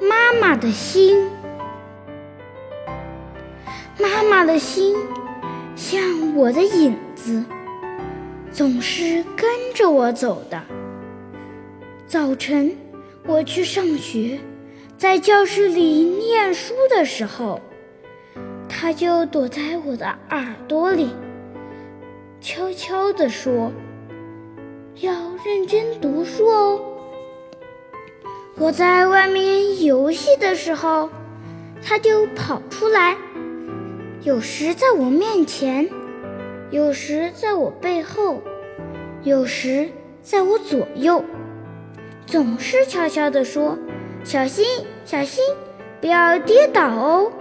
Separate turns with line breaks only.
妈妈的心，妈妈的心像我的影子，总是跟着我走的。早晨我去上学，在教室里念书的时候，他就躲在我的耳朵里，悄悄地说：“要认真读书哦。”我在外面游戏的时候，它就跑出来，有时在我面前，有时在我背后，有时在我左右，总是悄悄地说：“小心，小心，不要跌倒哦。”